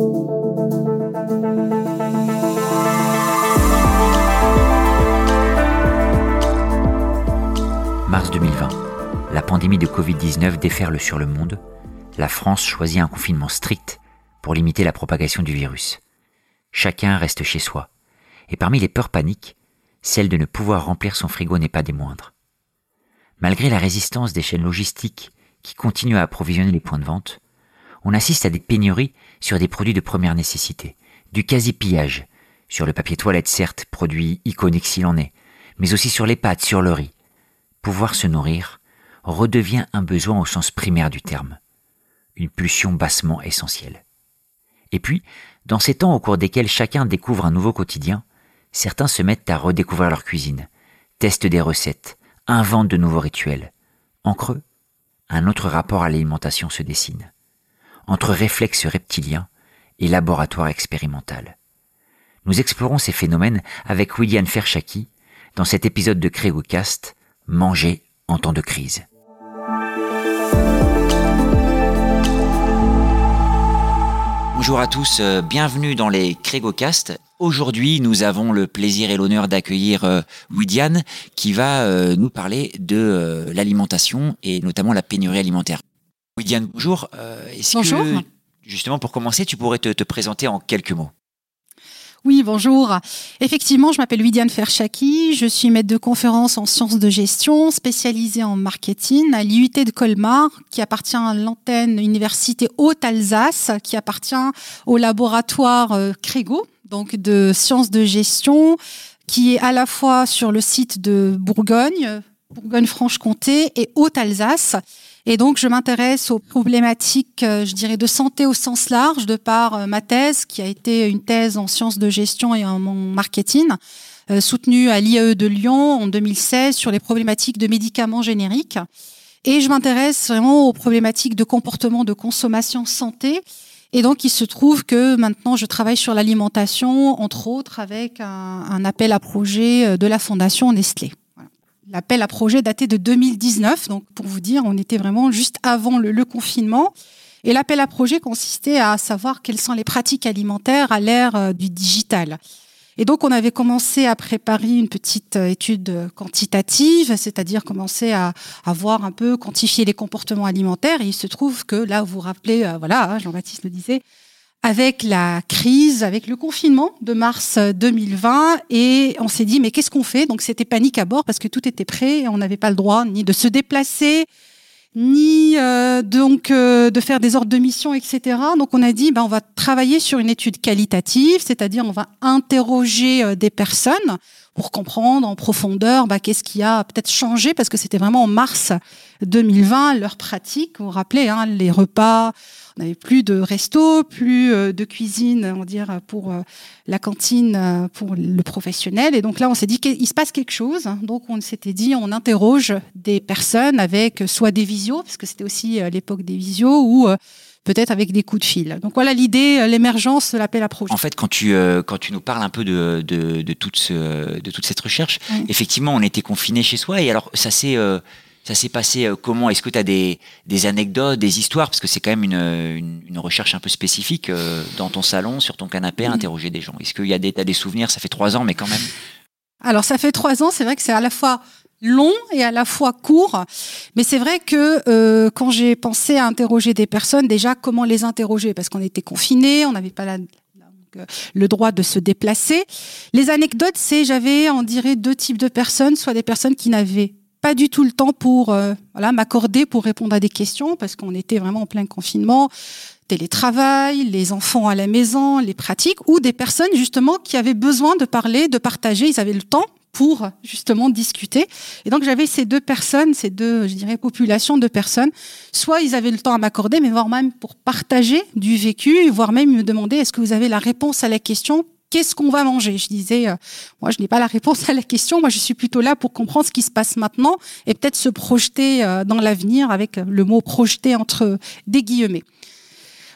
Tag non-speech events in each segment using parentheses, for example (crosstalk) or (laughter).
Mars 2020. La pandémie de Covid-19 déferle sur le monde. La France choisit un confinement strict pour limiter la propagation du virus. Chacun reste chez soi. Et parmi les peurs paniques, celle de ne pouvoir remplir son frigo n'est pas des moindres. Malgré la résistance des chaînes logistiques qui continuent à approvisionner les points de vente, on assiste à des pénuries sur des produits de première nécessité, du quasi-pillage, sur le papier toilette certes, produit iconique s'il en est, mais aussi sur les pâtes, sur le riz. Pouvoir se nourrir redevient un besoin au sens primaire du terme, une pulsion bassement essentielle. Et puis, dans ces temps au cours desquels chacun découvre un nouveau quotidien, certains se mettent à redécouvrir leur cuisine, testent des recettes, inventent de nouveaux rituels. En creux, un autre rapport à l'alimentation se dessine, entre réflexes reptiliens et laboratoire expérimental. Nous explorons ces phénomènes avec William Ferchaki dans cet épisode de CrégoCast, Manger en temps de crise. Bonjour à tous, euh, bienvenue dans les CrégoCast. Aujourd'hui, nous avons le plaisir et l'honneur d'accueillir euh, Widiane qui va euh, nous parler de l'alimentation et notamment la pénurie alimentaire. Widiane, bonjour. bonjour. justement, pour commencer, tu pourrais te présenter en quelques mots? Oui, bonjour. Effectivement, je m'appelle Widiane Ferchaki, je suis maître de conférence en sciences de gestion, spécialisée en marketing à l'IUT de Colmar, qui appartient à l'antenne Université Haute-Alsace, qui appartient au laboratoire euh, Crégo, donc de sciences de gestion, qui est à la fois sur le site de Bourgogne, Bourgogne-Franche-Comté et Haute-Alsace. Et donc, je m'intéresse aux problématiques, euh, je dirais, de santé au sens large, de par euh, ma thèse, qui a été une thèse en sciences de gestion et en marketing, euh, soutenue à l'IAE de Lyon en 2016 sur les problématiques de médicaments génériques. Et je m'intéresse vraiment aux problématiques de comportement de consommation santé. Et donc, il se trouve que maintenant, je travaille sur l'alimentation, entre autres, avec un, un appel à projet de la Fondation Nestlé. L'appel à projet daté de 2019, donc pour vous dire, on était vraiment juste avant le, confinement. Et l'appel à projet consistait à savoir quelles sont les pratiques alimentaires à l'ère euh, du digital. Et donc, on avait commencé à préparer une petite euh, étude quantitative, c'est-à-dire commencer à, à, voir un peu, quantifier les comportements alimentaires. Et il se trouve que là, vous vous rappelez, euh, voilà, hein, Jean-Baptiste le disait, avec la crise, avec le confinement de mars 2020, et on s'est dit mais qu'est-ce qu'on fait? Donc c'était panique à bord parce que tout était prêt, et on n'avait pas le droit ni de se déplacer, ni euh, donc euh, de faire des ordres de mission, etc. Donc on a dit ben on va travailler sur une étude qualitative, c'est-à-dire on va interroger euh, des personnes pour comprendre en profondeur bah, qu'est-ce qui a peut-être changé, parce que c'était vraiment en mars 2020, leur pratique. Vous vous rappelez, hein, les repas, on n'avait plus de resto, plus euh, de cuisine, on dire, pour euh, la cantine, euh, pour le professionnel. Et donc là, on s'est dit qu'il se passe quelque chose. Donc on s'était dit, on interroge des personnes avec soit des visios, parce que c'était aussi l'époque des visios, ou peut-être avec des coups de fil. Donc voilà l'idée, l'émergence de l'appel à projet. En fait, quand tu, euh, quand tu nous parles un peu de, de, de toute, ce, de toute cette recherche, effectivement, on était confinés chez soi. Et alors, ça s'est... Euh, ça s'est passé comment? Est-ce que tu as des, des, anecdotes, des histoires? Parce que c'est quand même une, une, recherche un peu spécifique dans ton salon, sur ton canapé, à interroger des gens. Est-ce qu'il y a des, as des souvenirs? Ça fait trois ans, mais quand même. Alors, ça fait trois ans. C'est vrai que c'est à la fois long et à la fois court. Mais c'est vrai que euh, quand j'ai pensé à interroger des personnes, déjà comment les interroger? Parce qu'on était confinés, on n'avait pas la, euh, le droit de se déplacer. Les anecdotes, c'est j'avais, on dirait, deux types de personnes, soit des personnes qui n'avaient pas du tout le temps pour euh, voilà m'accorder pour répondre à des questions parce qu'on était vraiment en plein confinement télétravail, les enfants à la maison, les pratiques, ou des personnes justement qui avaient besoin de parler, de partager, ils avaient le temps, pour justement discuter. Et donc j'avais ces deux personnes, ces deux, je dirais, populations de personnes. Soit ils avaient le temps à m'accorder, mais voire même pour partager du vécu, voire même me demander est-ce que vous avez la réponse à la question Qu'est-ce qu'on va manger? Je disais, euh, moi, je n'ai pas la réponse à la question. Moi, je suis plutôt là pour comprendre ce qui se passe maintenant et peut-être se projeter euh, dans l'avenir avec le mot projeter entre des guillemets.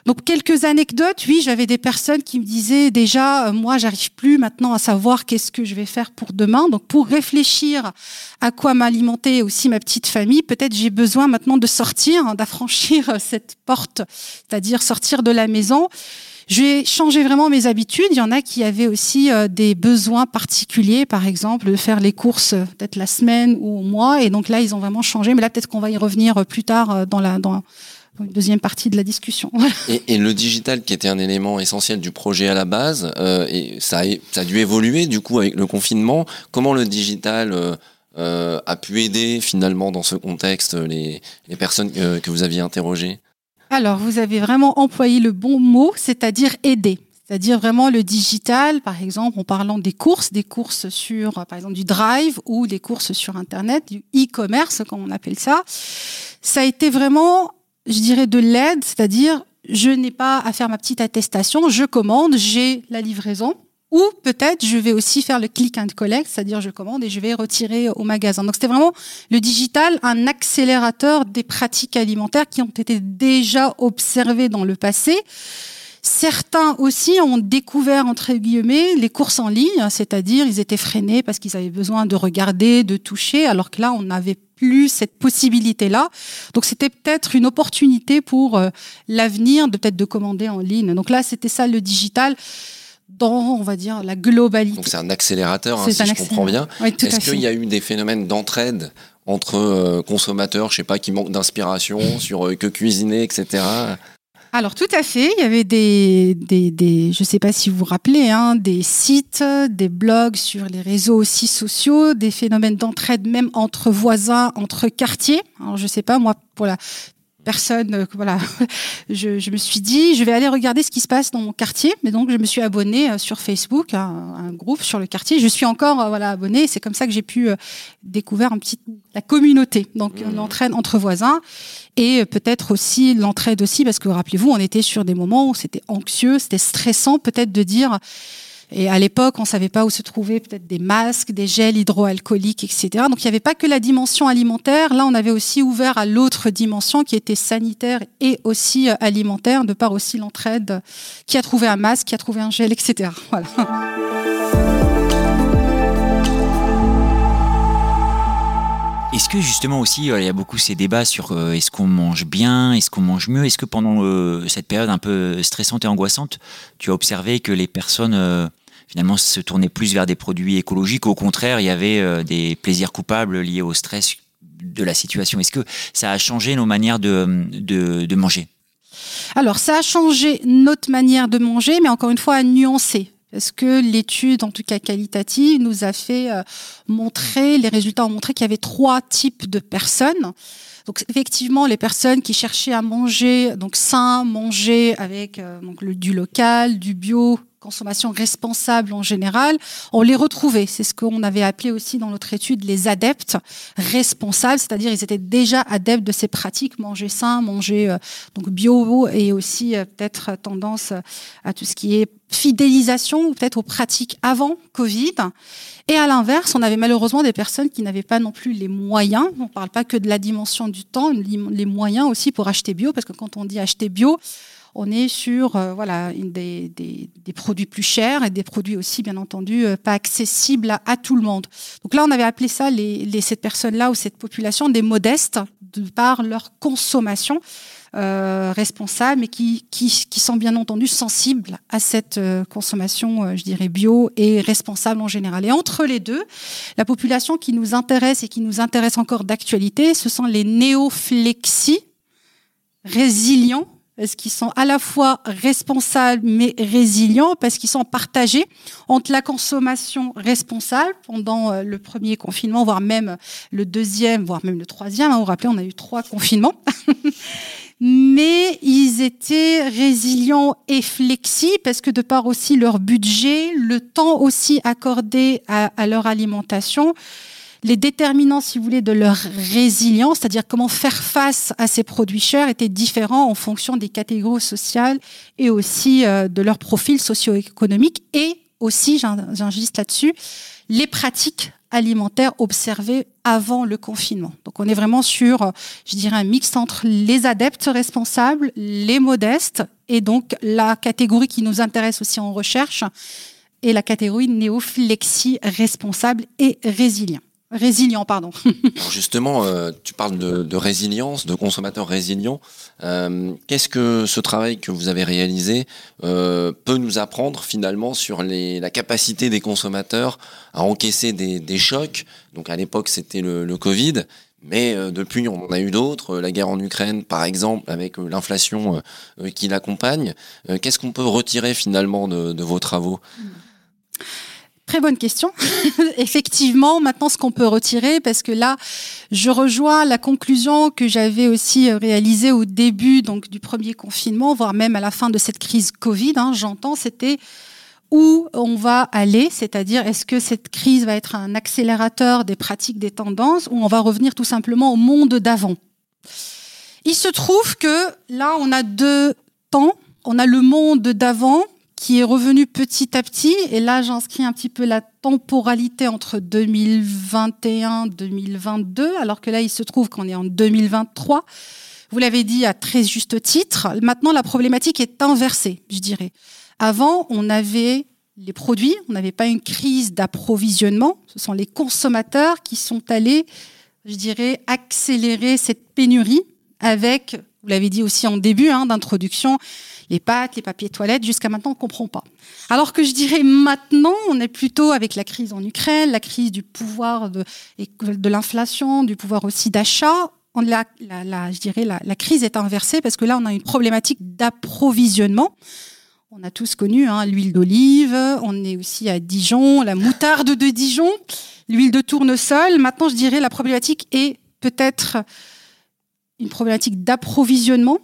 Donc quelques anecdotes, oui, j'avais des personnes qui me disaient déjà, euh, moi, j'arrive plus maintenant à savoir qu'est-ce que je vais faire pour demain. Donc pour réfléchir à quoi m'alimenter aussi ma petite famille, peut-être j'ai besoin maintenant de sortir, hein, d'affranchir cette porte, c'est-à-dire sortir de la maison. J'ai changé vraiment mes habitudes. Il y en a qui avaient aussi euh, des besoins particuliers, par exemple, de faire les courses euh, peut-être la semaine ou au mois. Et donc là, ils ont vraiment changé. Mais là, peut-être qu'on va y revenir euh, plus tard dans la dans une deuxième partie de la discussion. (laughs) et, le digital, qui était un élément essentiel du projet à la base, euh, et ça a, dû évoluer du coup avec le confinement. Comment le digital euh, a pu aider finalement dans ce contexte les personnes que vous aviez interrogées? Alors, vous avez vraiment employé le bon mot, c'est-à-dire aider. C'est-à-dire vraiment le digital, par exemple, en parlant des courses, des courses sur, par exemple, du drive ou des courses sur Internet, du e-commerce, comme on appelle ça. Ça a été vraiment, je dirais, de l'aide, c'est-à-dire, je n'ai pas à faire ma petite attestation, je commande, j'ai la livraison, ou peut-être je vais aussi faire le click and collect, c'est-à-dire je commande et je vais retirer au magasin. Donc c'était vraiment le digital, un accélérateur des pratiques alimentaires qui ont été déjà observées dans le passé. Certains aussi ont découvert, entre guillemets, les courses en ligne, c'est-à-dire ils étaient freinés parce qu'ils avaient besoin de regarder, de toucher, alors que là, on n'avait plus cette possibilité-là. Donc c'était peut-être une opportunité pour euh, l'avenir de peut-être de commander en ligne. Donc là, c'était ça le digital dans, on va dire, la globalité. Donc c'est un accélérateur, hein, si je comprends bien. Est-ce qu'il y a eu des phénomènes d'entraide entre euh, consommateurs, je sais pas, qui manquent d'inspiration (laughs) sur euh, que cuisiner, etc. Alors tout à fait, il y avait des, des, des je ne sais pas si vous vous rappelez, hein, des sites, des blogs sur les réseaux aussi sociaux, des phénomènes d'entraide même entre voisins, entre quartiers. Alors je ne sais pas, moi, pour la personne, euh, voilà, (laughs) je, je, me suis dit, je vais aller regarder ce qui se passe dans mon quartier. Mais donc, je me suis abonnée euh, sur Facebook, à un, groupe sur le quartier. Je suis encore, euh, voilà, abonnée. C'est comme ça que j'ai pu découvrir un petit la communauté, donc mmh. l'entraide entre voisins et peut-être aussi l'entraide aussi, parce que rappelez-vous, on était sur des moments où c'était anxieux, c'était stressant, peut-être de dire et à l'époque, on ne savait pas où se trouvaient peut-être des masques, des gels hydroalcooliques, etc. Donc il n'y avait pas que la dimension alimentaire. Là, on avait aussi ouvert à l'autre dimension qui était sanitaire et aussi euh, alimentaire, de par aussi l'entraide. Qui a trouvé un masque, qui a trouvé un gel, etc. (laughs) Voilà. Est-ce que justement aussi, euh, il y a beaucoup ces débats sur euh, est-ce qu'on mange bien, est-ce qu'on mange mieux? Est-ce que pendant cette période un peu stressante et angoissante, tu as observé que les personnes finalement se tourner plus vers des produits écologiques. Au contraire, il y avait euh, des plaisirs coupables liés au stress de la situation. Est-ce que ça a changé nos manières de, de, manger? Alors, ça a changé notre manière de manger, mais encore une fois, à nuancer. Parce que l'étude, en tout cas qualitative, nous a fait euh, montrer, les résultats ont montré qu'il y avait trois types de personnes. Donc effectivement, les personnes qui cherchaient à manger donc sain, manger avec euh, donc le, du local, du bio, consommation responsable en général, on les retrouvait. C'est ce qu'on avait appelé aussi dans notre étude les adeptes responsables, c'est-à-dire ils étaient déjà adeptes de ces pratiques, manger sain, manger euh, donc bio et aussi euh, peut-être tendance à tout ce qui est fidélisation ou peut-être aux pratiques avant Covid. Et à l'inverse, on avait malheureusement des personnes qui n'avaient pas non plus les moyens. On ne parle pas que de la dimension du temps, les moyens aussi pour acheter bio, parce que quand on dit acheter bio, on est sur euh, voilà des, des, produits plus chers et des produits aussi bien entendu euh, pas accessibles à, tout le monde. Donc là, on avait appelé ça les, les cette personne-là ou cette population des modestes de par leur consommation. Euh, responsables, mais qui, qui, qui, sont bien entendu sensibles à cette consommation, je dirais, bio et responsable en général. Et entre les deux, la population qui nous intéresse et qui nous intéresse encore d'actualité, ce sont les néoflexis, résilients parce qu'ils sont à la fois responsables mais résilients, parce qu'ils sont partagés entre la consommation responsable pendant euh, le premier confinement, voire même le deuxième, voire même le troisième. Hein, vous vous rappelez, on a eu trois confinements. (laughs) mais ils étaient résilients et flexibles parce que de par aussi leur budget, le temps aussi accordé à, à leur alimentation, les déterminants, si vous voulez, de leur résilience, c'est-à-dire comment faire face à ces produits chers, étaient différents en fonction des catégories sociales et aussi euh, de leur profil socio-économique et aussi, j'insiste là-dessus, les pratiques alimentaires observées avant le confinement. Donc on est vraiment sur, je dirais, un mix entre les adeptes responsables, les modestes, et donc la catégorie qui nous intéresse aussi en recherche, et la catégorie néophlexie responsable et résilient. Résilient, pardon. (laughs) Alors justement, euh, tu parles de, résilience, de consommateurs résilients. Euh, qu'est-ce que ce travail que vous avez réalisé euh, peut nous apprendre finalement sur les, la capacité des consommateurs à encaisser des, chocs? Donc à l'époque, c'était le, le, Covid. Mais depuis, on en a eu d'autres, la guerre en Ukraine par exemple, avec l'inflation qui l'accompagne. Qu'est-ce qu'on peut retirer finalement de, de vos travaux? Très bonne question. (laughs) Effectivement, maintenant, ce qu'on peut retirer, parce que là, je rejoins la conclusion que j'avais aussi euh, réalisée au début donc du premier confinement, voire même à la fin de cette crise Covid. Hein, J'entends, c'était où on va aller, c'est-à-dire est-ce que cette crise va être un accélérateur des pratiques, des tendances, ou on va revenir tout simplement au monde d'avant? Il se trouve que là, on a deux temps. On a le monde d'avant qui est revenu petit à petit. Et là, j'inscris un petit peu la temporalité entre 2021 2022, alors que là, il se trouve qu'on est en 2023. Vous l'avez dit à très juste titre. Maintenant, la problématique est inversée, je dirais. Avant, on avait les produits, on n'avait pas une crise d'approvisionnement. Ce sont les consommateurs qui sont allés, je dirais, accélérer cette pénurie avec, vous l'avez dit aussi en début hein, d'introduction, les pâtes, les papiers toilettes, jusqu'à maintenant, on ne comprend pas. Alors que je dirais maintenant, on est plutôt avec la crise en Ukraine, la crise du pouvoir de, de l'inflation, du pouvoir aussi d'achat. La, la, je dirais la, la crise est inversée parce que là, on a une problématique d'approvisionnement. On a tous connu hein, l'huile d'olive, on est aussi à Dijon, la moutarde de Dijon, l'huile de tournesol. Maintenant, je dirais la problématique est peut-être une problématique d'approvisionnement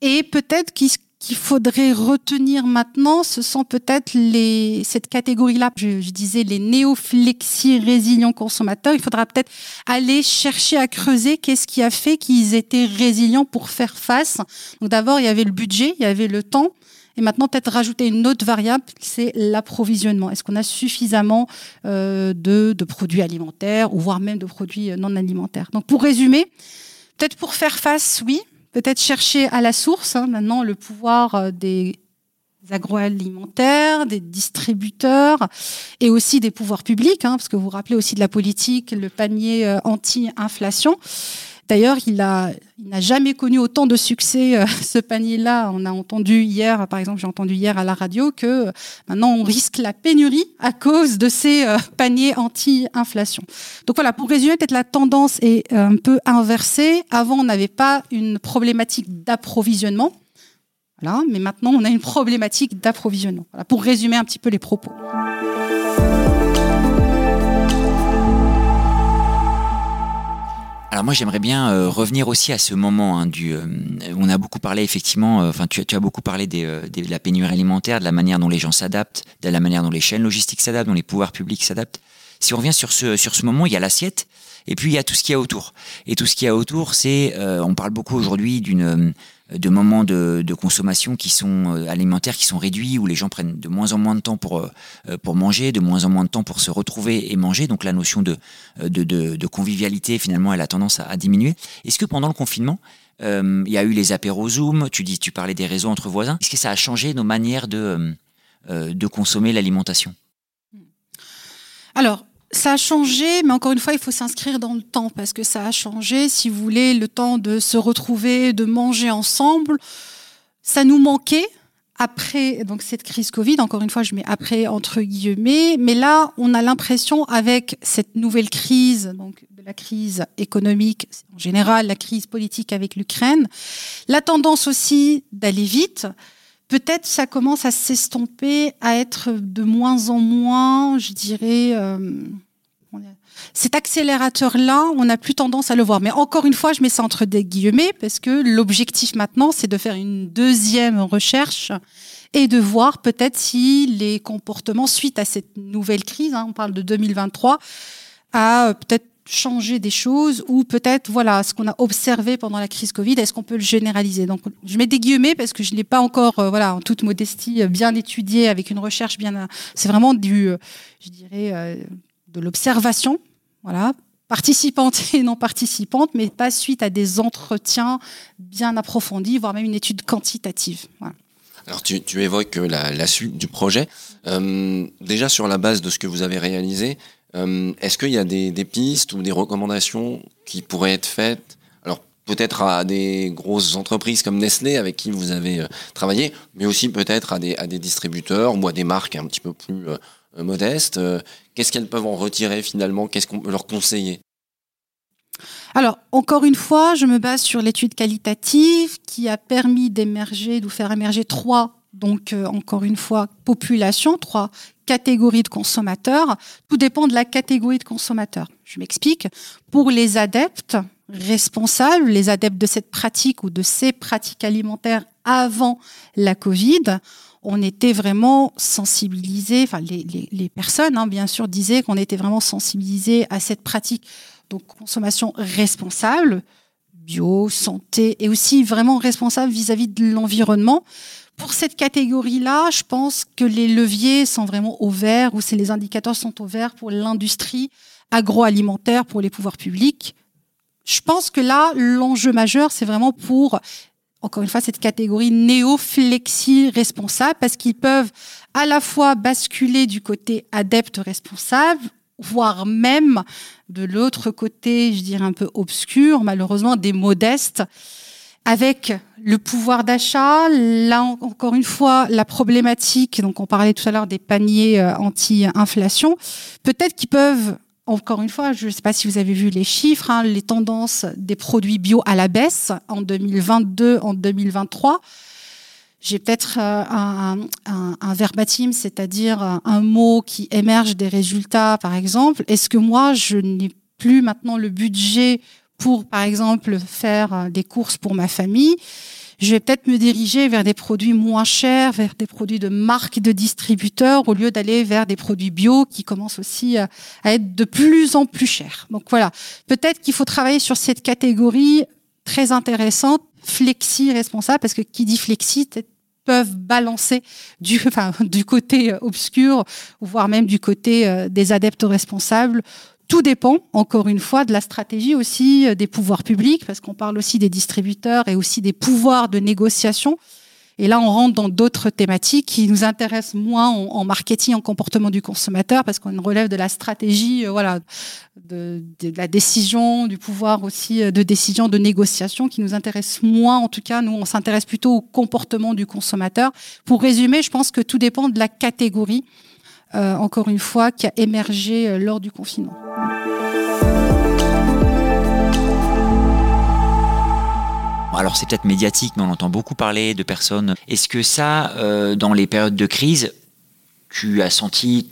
et peut-être qu'il faudrait retenir maintenant, ce sont peut-être les, cette catégorie-là, je, disais les néoflexi résilients consommateurs. Il faudra peut-être aller chercher à creuser qu'est-ce qui a fait qu'ils étaient résilients pour faire face. Donc d'abord, il y avait le budget, il y avait le temps. Et maintenant, peut-être rajouter une autre variable, c'est l'approvisionnement. Est-ce qu'on a suffisamment euh, de, de produits alimentaires ou voire même de produits non alimentaires? Donc pour résumer, peut-être pour faire face, oui, peut-être chercher à la source, hein, maintenant, le pouvoir euh, des agroalimentaires, des distributeurs et aussi des pouvoirs publics, hein, parce que vous rappelez aussi de la politique, le panier euh, anti-inflation. D'ailleurs, il n'a jamais connu autant de succès, euh, (laughs) ce panier-là. On a entendu hier, par exemple, j'ai entendu hier à la radio que euh, maintenant on risque la pénurie à cause de ces euh, paniers anti-inflation. Donc voilà, pour résumer, peut-être la tendance est un peu inversée. Avant, on n'avait pas une problématique d'approvisionnement. Voilà, mais maintenant, on a une problématique d'approvisionnement. Voilà, pour résumer un petit peu les propos. Alors moi j'aimerais bien euh, revenir aussi à ce moment hein. Euh, on a beaucoup parlé effectivement. Euh, enfin tu, as beaucoup parlé de la pénurie alimentaire, de la manière dont les gens s'adaptent, de la manière dont les chaînes logistiques s'adaptent, dont les pouvoirs publics s'adaptent. Si on revient sur ce sur ce moment, il y a l'assiette et puis il y a tout ce qu'il y a autour. Et tout ce qu'il y a autour, c'est on parle beaucoup aujourd'hui d'une de moments de, de, consommation qui sont euh, alimentaires qui sont réduits où les gens prennent de moins en moins de temps pour euh, pour manger, de moins en moins de temps pour se retrouver et manger. Donc la notion de de, de, de convivialité finalement elle a tendance à, diminuer. Est-ce que pendant le confinement euh, il y a eu les apéros Zoom, tu dis tu parlais des réseaux entre voisins. Est-ce que ça a changé nos manières de euh, de consommer l'alimentation? Alors ça a changé, mais encore une fois, il faut s'inscrire dans le temps parce que ça a changé. Si vous voulez, le temps de se retrouver, de manger ensemble, ça nous manquait après donc cette crise Covid. Encore une fois, je mets après entre guillemets, mais là, on a l'impression avec cette nouvelle crise, donc la crise économique en général, la crise politique avec l'Ukraine, la tendance aussi d'aller vite peut-être ça commence à s'estomper, à être de moins en moins, je dirais, euh, cet accélérateur-là, on n'a plus tendance à le voir. Mais encore une fois, je mets ça entre des guillemets parce que l'objectif maintenant, c'est de faire une deuxième recherche et de voir peut-être si les comportements suite à cette nouvelle crise, hein, on parle de 2023, a peut-être changer des choses ou peut-être voilà ce qu'on a observé pendant la crise Covid est-ce qu'on peut le généraliser? Donc je mets des guillemets parce que je n'ai pas encore euh, voilà en toute modestie euh, bien étudié avec une recherche bien c'est vraiment du euh, je dirais de l'observation voilà participante et non participante mais pas suite à des entretiens bien approfondis voire même une étude quantitative. Alors tu, tu évoques la, suite du projet. Euh, déjà sur la base de ce que vous avez réalisé, Est-ce qu'il y a des, pistes ou des recommandations qui pourraient être faites Alors peut-être à des grosses entreprises comme Nestlé avec qui vous avez travaillé, mais aussi peut-être à des, à des distributeurs ou à des marques un petit peu plus modestes. Qu'est-ce qu'elles peuvent en retirer finalement? Qu'est-ce qu'on peut leur conseiller? Alors, encore une fois, je me base sur l'étude qualitative qui a permis d'émerger, de faire émerger trois, donc euh, encore une fois, populations, trois catégories de consommateurs. Tout dépend de la catégorie de consommateurs. Je m'explique. Pour les adeptes responsables, les adeptes de cette pratique ou de ces pratiques alimentaires avant la Covid, on était vraiment sensibilisés, enfin les, personnes hein, bien sûr disaient qu'on était vraiment sensibilisés à cette pratique donc consommation responsable, bio, santé, et aussi vraiment responsable vis-à-vis de l'environnement. Pour cette catégorie-là, je pense que les leviers sont vraiment au vert, ou c'est les indicateurs sont au vert pour l'industrie agroalimentaire, pour les pouvoirs publics. Je pense que là, l'enjeu majeur, c'est vraiment pour encore une fois, cette catégorie néo-flexi responsable, parce qu'ils peuvent à la fois basculer du côté adepte responsable voire même de l'autre côté, je dirais un peu obscur, malheureusement, des modestes, avec le pouvoir d'achat, là encore une fois, la problématique, donc on parlait tout à l'heure des paniers euh, anti-inflation, peut-être qu'ils peuvent, encore une fois, je ne sais pas si vous avez vu les chiffres, hein, les tendances des produits bio à la baisse en 2022, en 2023 j'ai peut-être euh, un, verbatim, c'est-à-dire un mot qui émerge des résultats, par exemple. Est-ce que moi, je n'ai plus maintenant le budget pour, par exemple, faire euh, des courses pour ma famille? Je vais peut-être me diriger vers des produits moins chers, vers des produits de marque de distributeurs, au lieu d'aller vers des produits bio qui commencent aussi à, être de plus en plus chers. Donc voilà, peut-être qu'il faut travailler sur cette catégorie très intéressante flexi responsable, parce que qui dit flexi peuvent balancer du, (laughs) enfin, du côté euh, obscur, voire même du côté euh, des adeptes responsables. Tout dépend, encore une fois, de la stratégie aussi euh, des pouvoirs publics, parce qu'on parle aussi des distributeurs et aussi des pouvoirs de négociation. Et là, on rentre dans d'autres thématiques qui nous intéressent moins en, marketing, en comportement du consommateur, parce qu'on relève de la stratégie, euh, voilà, de, la décision, du pouvoir aussi euh, de décision, de négociation, qui nous intéresse moins. En tout cas, nous, on s'intéresse plutôt au comportement du consommateur. Pour résumer, je pense que tout dépend de la catégorie, euh, encore une fois, qui a émergé lors du confinement. Alors c'est peut-être médiatique, mais on entend beaucoup parler de personnes. Est-ce que ça, euh, dans les périodes de crise, tu as senti,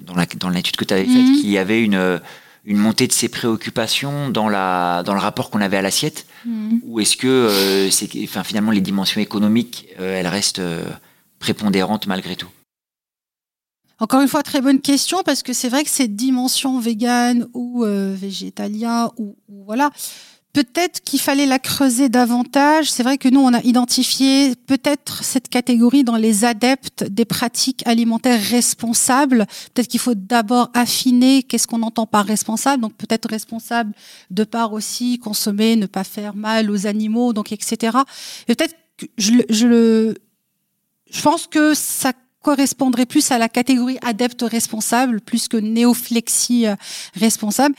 dans l'étude que tu avais faite, mhm. qu'il y avait une, une montée de ces préoccupations dans, la, dans le rapport qu'on avait à l'assiette mhm. Ou est-ce que euh, enfin, finalement les dimensions économiques, euh, elles restent prépondérantes malgré tout? Encore une fois, très bonne question parce que c'est vrai que cette dimension végane ou végétalien ou, ou voilà, Peut-être qu'il fallait la creuser davantage. C'est vrai que nous, on a identifié peut-être cette catégorie dans les adeptes des pratiques alimentaires responsables. Peut-être qu'il faut d'abord affiner qu'est-ce qu'on entend par responsable. Donc peut-être responsable de part aussi consommer, ne pas faire mal aux animaux, donc etc. peut-être que je, je, je pense que ça correspondrait plus à la catégorie adepte responsable plus que néoflexie euh, responsable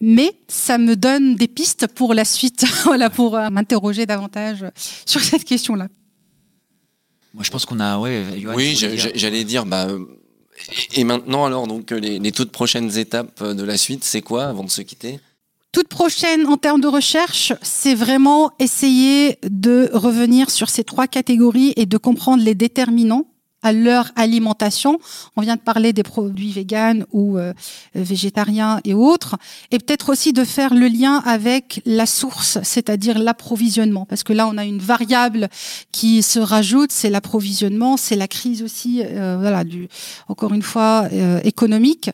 mais ça me donne des pistes pour la suite, (laughs) voilà, pour euh, m'interroger davantage sur cette question-là. Moi, je pense qu'on a, ouais. oui, j'allais dire, bah, et maintenant alors, donc les, les, toutes prochaines étapes de la suite, c'est quoi avant de se quitter? Toute prochaine en termes de recherche, c'est vraiment essayer de revenir sur ces trois catégories et de comprendre les déterminants à leur alimentation. On vient de parler des produits véganes ou euh, végétariens et autres. Et peut-être aussi de faire le lien avec la source, c'est-à-dire l'approvisionnement. Parce que là, on a une variable qui se rajoute, c'est l'approvisionnement, c'est la crise aussi, euh, voilà, du, encore une fois, euh, économique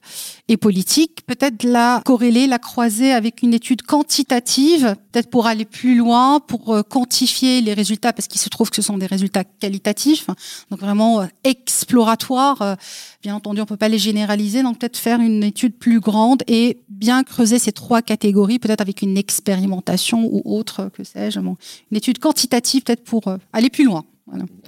et politique. Peut-être la corréler, la croiser avec une étude quantitative, peut-être pour aller plus loin, pour quantifier les résultats, parce qu'il se trouve que ce sont des résultats qualitatifs. Donc vraiment exploratoires. Euh, bien entendu, on peut pas les généraliser, donc peut-être faire une étude plus grande et bien creuser ces trois catégories, peut-être avec une expérimentation ou autre, que sais-je, une étude quantitative peut-être pour euh, aller plus loin.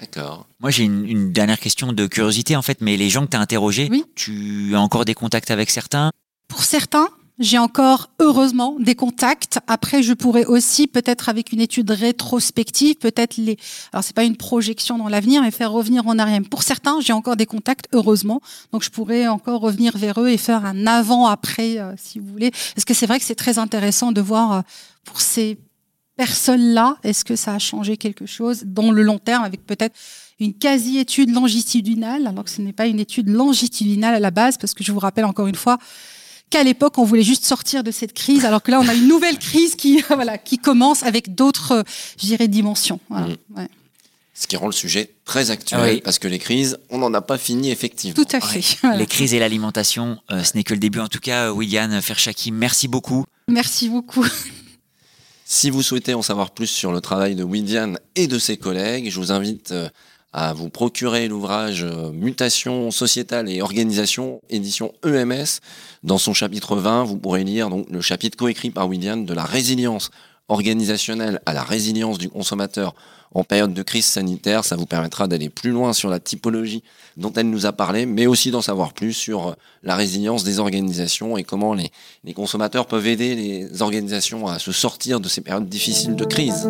D'accord. Moi, j'ai une, dernière question de curiosité, en fait, mais les gens que tu as interrogés, tu as encore des contacts avec certains? Pour certains, j'ai encore, heureusement, des contacts. Après, je pourrais aussi, peut-être avec une étude rétrospective, peut-être les, alors c'est pas une projection dans l'avenir, mais faire revenir en arrière. Pour certains, j'ai encore des contacts, heureusement. Donc, je pourrais encore revenir vers eux et faire un avant-après, euh, si vous voulez. Parce que c'est vrai que c'est très intéressant de voir euh, pour ces personnes-là, est-ce que ça a changé quelque chose dans le long terme avec peut-être une quasi-étude longitudinale, alors que ce n'est pas une étude longitudinale à la base, parce que je vous rappelle encore une fois, qu'à l'époque, on voulait juste sortir de cette crise, alors que là, on a une nouvelle crise qui, (laughs) voilà, qui commence avec d'autres, je dirais, dimensions. Voilà. Mmh. Ce qui rend le sujet très actuel, parce que les crises, on n'en a pas fini effectivement. Tout à fait. Les crises et l'alimentation, euh, ce n'est que le début. En tout cas, William Ferchaki, merci beaucoup. Merci beaucoup. Si vous souhaitez en savoir plus sur le travail de William et de ses collègues, je vous invite euh, à vous procurer l'ouvrage euh, Mutation sociétale et organisation, édition EMS. Dans son chapitre 20, vous pourrez lire donc le chapitre coécrit par William de la résilience organisationnelle à la résilience du consommateur en période de crise sanitaire. Ça vous permettra d'aller plus loin sur la typologie dont elle nous a parlé, mais aussi d'en savoir plus sur la résilience des organisations et comment les, les consommateurs peuvent aider les organisations à se sortir de ces périodes difficiles de crise.